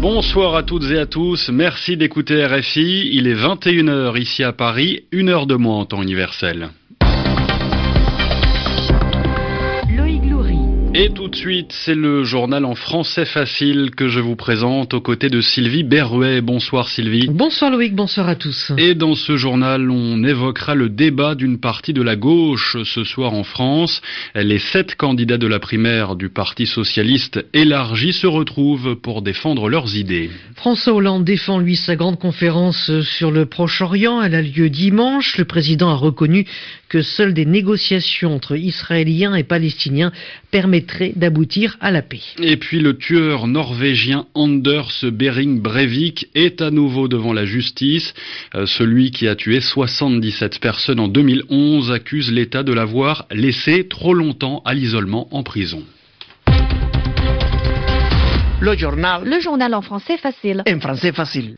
Bonsoir à toutes et à tous, merci d'écouter RFI. Il est 21h ici à Paris, une heure de moins en temps universel. Et tout de suite, c'est le journal en français facile que je vous présente aux côtés de Sylvie Berruet. Bonsoir Sylvie. Bonsoir Loïc, bonsoir à tous. Et dans ce journal, on évoquera le débat d'une partie de la gauche ce soir en France. Les sept candidats de la primaire du Parti socialiste élargi se retrouvent pour défendre leurs idées. François Hollande défend lui sa grande conférence sur le Proche-Orient. Elle a lieu dimanche. Le président a reconnu que seules des négociations entre Israéliens et Palestiniens permettraient d'aboutir à la paix. Et puis le tueur norvégien Anders Bering Breivik est à nouveau devant la justice. Euh, celui qui a tué 77 personnes en 2011 accuse l'État de l'avoir laissé trop longtemps à l'isolement en prison. Le journal. Le journal en français facile. En français facile.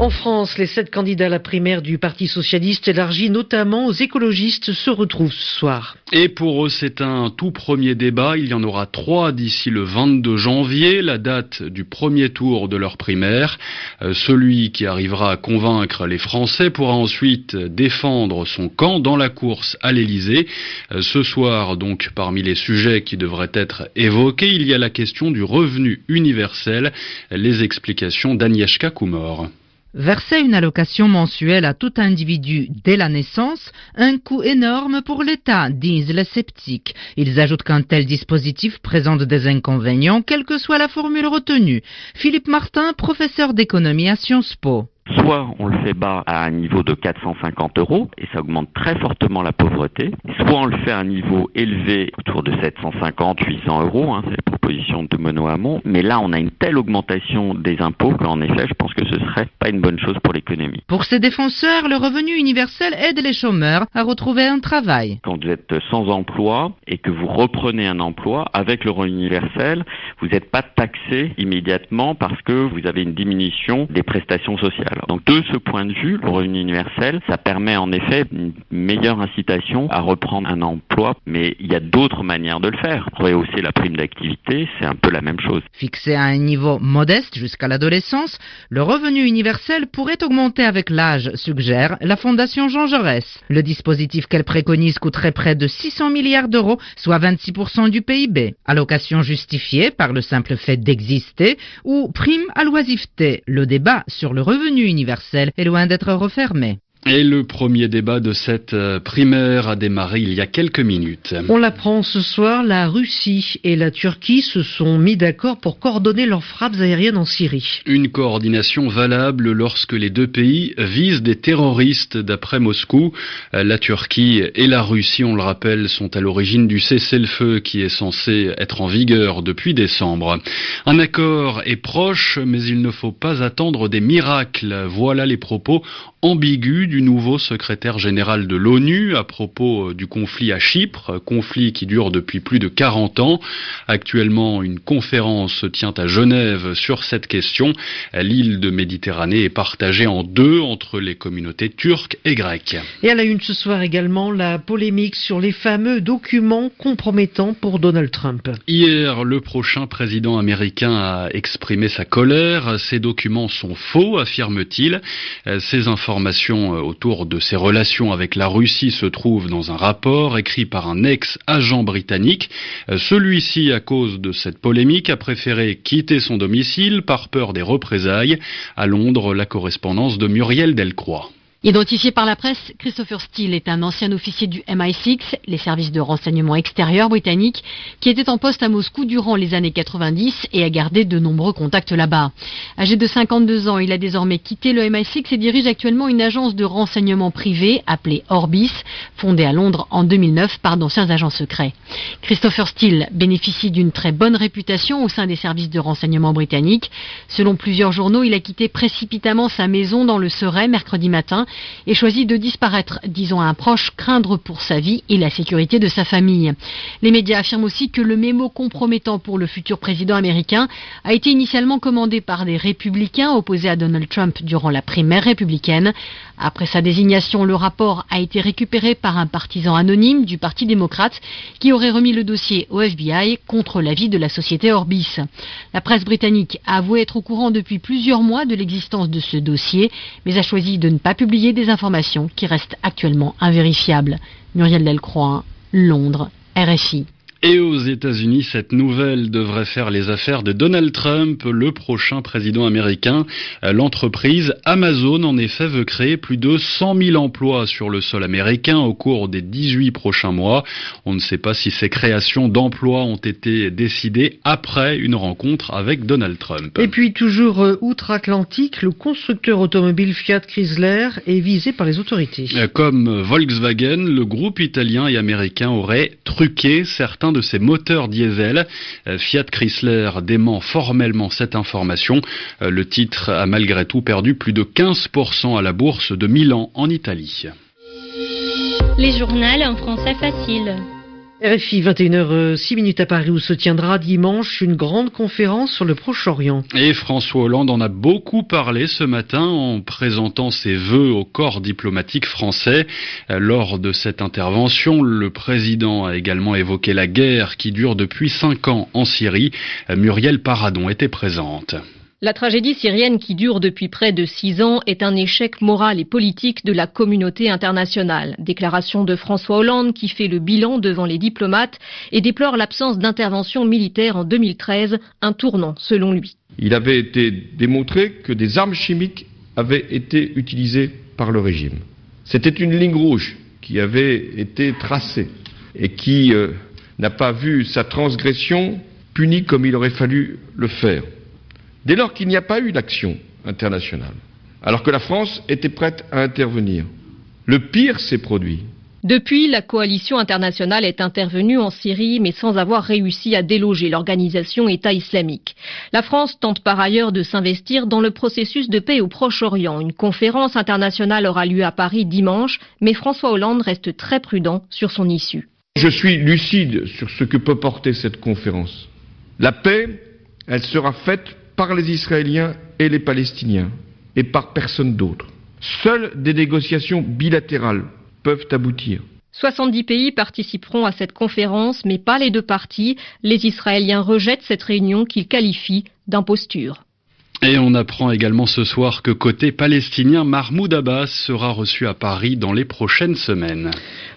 En France, les sept candidats à la primaire du Parti socialiste élargi notamment aux écologistes se retrouvent ce soir. Et pour eux, c'est un tout premier débat. Il y en aura trois d'ici le 22 janvier, la date du premier tour de leur primaire. Euh, celui qui arrivera à convaincre les Français pourra ensuite défendre son camp dans la course à l'Élysée. Euh, ce soir, donc, parmi les sujets qui devraient être évoqués, il y a la question du revenu universel. Les explications d'Agnieszka Koumor. Verser une allocation mensuelle à tout individu dès la naissance, un coût énorme pour l'État, disent les sceptiques. Ils ajoutent qu'un tel dispositif présente des inconvénients, quelle que soit la formule retenue. Philippe Martin, professeur d'économie à Sciences Po. Soit on le fait bas à un niveau de 450 euros et ça augmente très fortement la pauvreté, soit on le fait à un niveau élevé autour de 750, 800 euros, hein, c'est la proposition de Mono Hamon, mais là on a une telle augmentation des impôts qu'en effet je pense que ce serait pas une bonne chose pour l'économie. Pour ces défenseurs, le revenu universel aide les chômeurs à retrouver un travail. Quand vous êtes sans emploi et que vous reprenez un emploi avec le revenu universel, vous n'êtes pas taxé immédiatement parce que vous avez une diminution des prestations sociales. Donc de ce point de vue, le revenu universel, ça permet en effet une meilleure incitation à reprendre un emploi, mais il y a d'autres manières de le faire. Rehausser la prime d'activité, c'est un peu la même chose. Fixé à un niveau modeste jusqu'à l'adolescence, le revenu universel pourrait augmenter avec l'âge, suggère la Fondation Jean Jaurès. Le dispositif qu'elle préconise coûterait près de 600 milliards d'euros, soit 26% du PIB. Allocation justifiée par le simple fait d'exister ou prime à l'oisiveté. Le débat sur le revenu universel est loin d'être refermé. Et le premier débat de cette euh, primaire a démarré il y a quelques minutes. On l'apprend ce soir, la Russie et la Turquie se sont mis d'accord pour coordonner leurs frappes aériennes en Syrie. Une coordination valable lorsque les deux pays visent des terroristes d'après Moscou. Euh, la Turquie et la Russie, on le rappelle, sont à l'origine du cessez-le-feu qui est censé être en vigueur depuis décembre. Un accord est proche, mais il ne faut pas attendre des miracles. Voilà les propos ambigu du nouveau secrétaire général de l'ONU à propos euh, du conflit à Chypre, conflit qui dure depuis plus de 40 ans. Actuellement, une conférence se tient à Genève sur cette question. L'île de Méditerranée est partagée en deux entre les communautés turques et grecques. Et à la une ce soir également, la polémique sur les fameux documents compromettants pour Donald Trump. Hier, le prochain président américain a exprimé sa colère. Ces documents sont faux, affirme-t-il. Euh, ces informations informations euh, autour de ses relations avec la Russie se trouvent dans un rapport écrit par un ex-agent britannique. Euh, celui-ci, à cause de cette polémique, a préféré quitter son domicile par peur des représailles. À Londres, la correspondance de Muriel Delcroix. Identifié par la presse, Christopher Steele est un ancien officier du MI6, les services de renseignement extérieur britanniques, qui était en poste à Moscou durant les années 90 et a gardé de nombreux contacts là-bas. Âgé de 52 ans, il a désormais quitté le MI6 et dirige actuellement une agence de renseignement privé appelée Orbis, fondée à Londres en 2009 par d'anciens agents secrets. Christopher Steele bénéficie d'une très bonne réputation au sein des services de renseignement britanniques. Selon plusieurs journaux, il a quitté précipitamment sa maison dans le Surrey mercredi matin et choisit de disparaître, disons à un proche, craindre pour sa vie et la sécurité de sa famille. Les médias affirment aussi que le mémo compromettant pour le futur président américain a été initialement commandé par des républicains opposés à Donald Trump durant la primaire républicaine. Après sa désignation, le rapport a été récupéré par un partisan anonyme du Parti démocrate qui aurait remis le dossier au FBI contre l'avis de la société Orbis. La presse britannique a avoué être au courant depuis plusieurs mois de l'existence de ce dossier, mais a choisi de ne pas publier des informations qui restent actuellement invérifiables. Muriel Delcroix, Londres, RFI. Et aux États-Unis, cette nouvelle devrait faire les affaires de Donald Trump, le prochain président américain. L'entreprise Amazon, en effet, veut créer plus de 100 000 emplois sur le sol américain au cours des 18 prochains mois. On ne sait pas si ces créations d'emplois ont été décidées après une rencontre avec Donald Trump. Et puis, toujours euh, outre-Atlantique, le constructeur automobile Fiat Chrysler est visé par les autorités. Comme Volkswagen, le groupe italien et américain aurait truqué certains de ses moteurs diesel. Euh, Fiat Chrysler dément formellement cette information. Euh, le titre a malgré tout perdu plus de 15% à la bourse de Milan en Italie. Les journaux en français facile. RFI 21h6 minutes à Paris où se tiendra dimanche une grande conférence sur le Proche-Orient. Et François Hollande en a beaucoup parlé ce matin en présentant ses vœux au corps diplomatique français. Lors de cette intervention, le président a également évoqué la guerre qui dure depuis cinq ans en Syrie. Muriel Paradon était présente. La tragédie syrienne qui dure depuis près de six ans est un échec moral et politique de la communauté internationale. Déclaration de François Hollande qui fait le bilan devant les diplomates et déplore l'absence d'intervention militaire en 2013, un tournant selon lui. Il avait été démontré que des armes chimiques avaient été utilisées par le régime. C'était une ligne rouge qui avait été tracée et qui euh, n'a pas vu sa transgression punie comme il aurait fallu le faire dès lors qu'il n'y a pas eu d'action internationale, alors que la France était prête à intervenir. Le pire s'est produit. Depuis, la coalition internationale est intervenue en Syrie, mais sans avoir réussi à déloger l'organisation État islamique. La France tente par ailleurs de s'investir dans le processus de paix au Proche-Orient. Une conférence internationale aura lieu à Paris dimanche, mais François Hollande reste très prudent sur son issue. Je suis lucide sur ce que peut porter cette conférence. La paix, elle sera faite par les Israéliens et les Palestiniens, et par personne d'autre. Seules des négociations bilatérales peuvent aboutir. 70 pays participeront à cette conférence, mais pas les deux parties. Les Israéliens rejettent cette réunion qu'ils qualifient d'imposture. Et on apprend également ce soir que côté palestinien, Mahmoud Abbas sera reçu à Paris dans les prochaines semaines.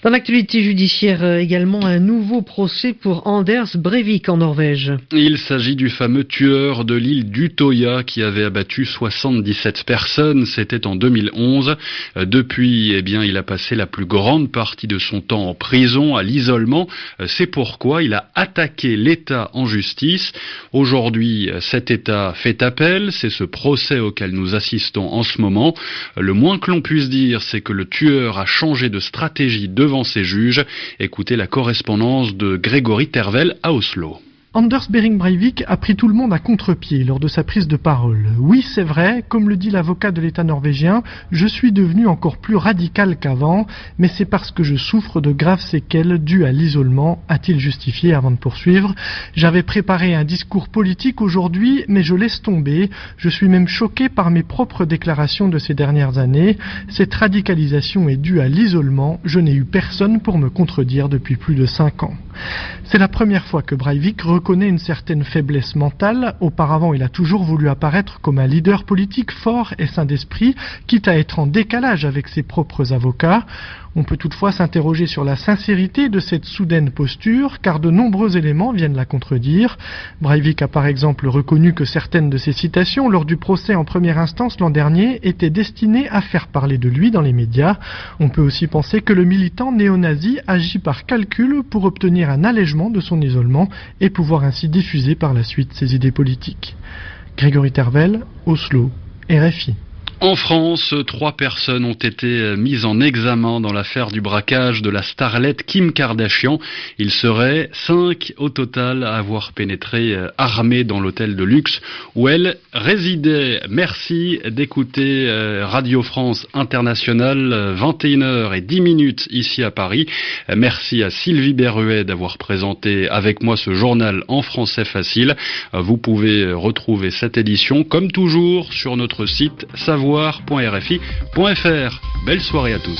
Dans l'actualité judiciaire euh, également, un nouveau procès pour Anders Breivik en Norvège. Il s'agit du fameux tueur de l'île d'Utoya qui avait abattu 77 personnes. C'était en 2011. Euh, depuis, eh bien, il a passé la plus grande partie de son temps en prison, à l'isolement. Euh, c'est pourquoi il a attaqué l'État en justice. Aujourd'hui, cet État fait appel c'est ce procès auquel nous assistons en ce moment. Le moins que l'on puisse dire, c'est que le tueur a changé de stratégie devant ses juges. Écoutez la correspondance de Grégory Tervel à Oslo. Anders Bering Breivik a pris tout le monde à contre-pied lors de sa prise de parole. Oui, c'est vrai, comme le dit l'avocat de l'État norvégien, je suis devenu encore plus radical qu'avant, mais c'est parce que je souffre de graves séquelles dues à l'isolement, a-t-il justifié avant de poursuivre. J'avais préparé un discours politique aujourd'hui, mais je laisse tomber. Je suis même choqué par mes propres déclarations de ces dernières années. Cette radicalisation est due à l'isolement. Je n'ai eu personne pour me contredire depuis plus de cinq ans. C'est la première fois que Breivik reconnaît une certaine faiblesse mentale. Auparavant, il a toujours voulu apparaître comme un leader politique fort et sain d'esprit, quitte à être en décalage avec ses propres avocats. On peut toutefois s'interroger sur la sincérité de cette soudaine posture, car de nombreux éléments viennent la contredire. Breivik a par exemple reconnu que certaines de ses citations lors du procès en première instance l'an dernier étaient destinées à faire parler de lui dans les médias. On peut aussi penser que le militant néo-nazi agit par calcul pour obtenir un allègement de son isolement et pouvoir ainsi diffuser par la suite ses idées politiques. Grégory Tervel, Oslo, RFI. En France, trois personnes ont été mises en examen dans l'affaire du braquage de la starlette Kim Kardashian. Il serait cinq au total à avoir pénétré euh, armés dans l'hôtel de luxe où elle résidait. Merci d'écouter euh, Radio France Internationale, 21h et 10 minutes ici à Paris. Merci à Sylvie Berruet d'avoir présenté avec moi ce journal en français facile. Vous pouvez retrouver cette édition comme toujours sur notre site savoir.rfi.fr. Belle soirée à tous.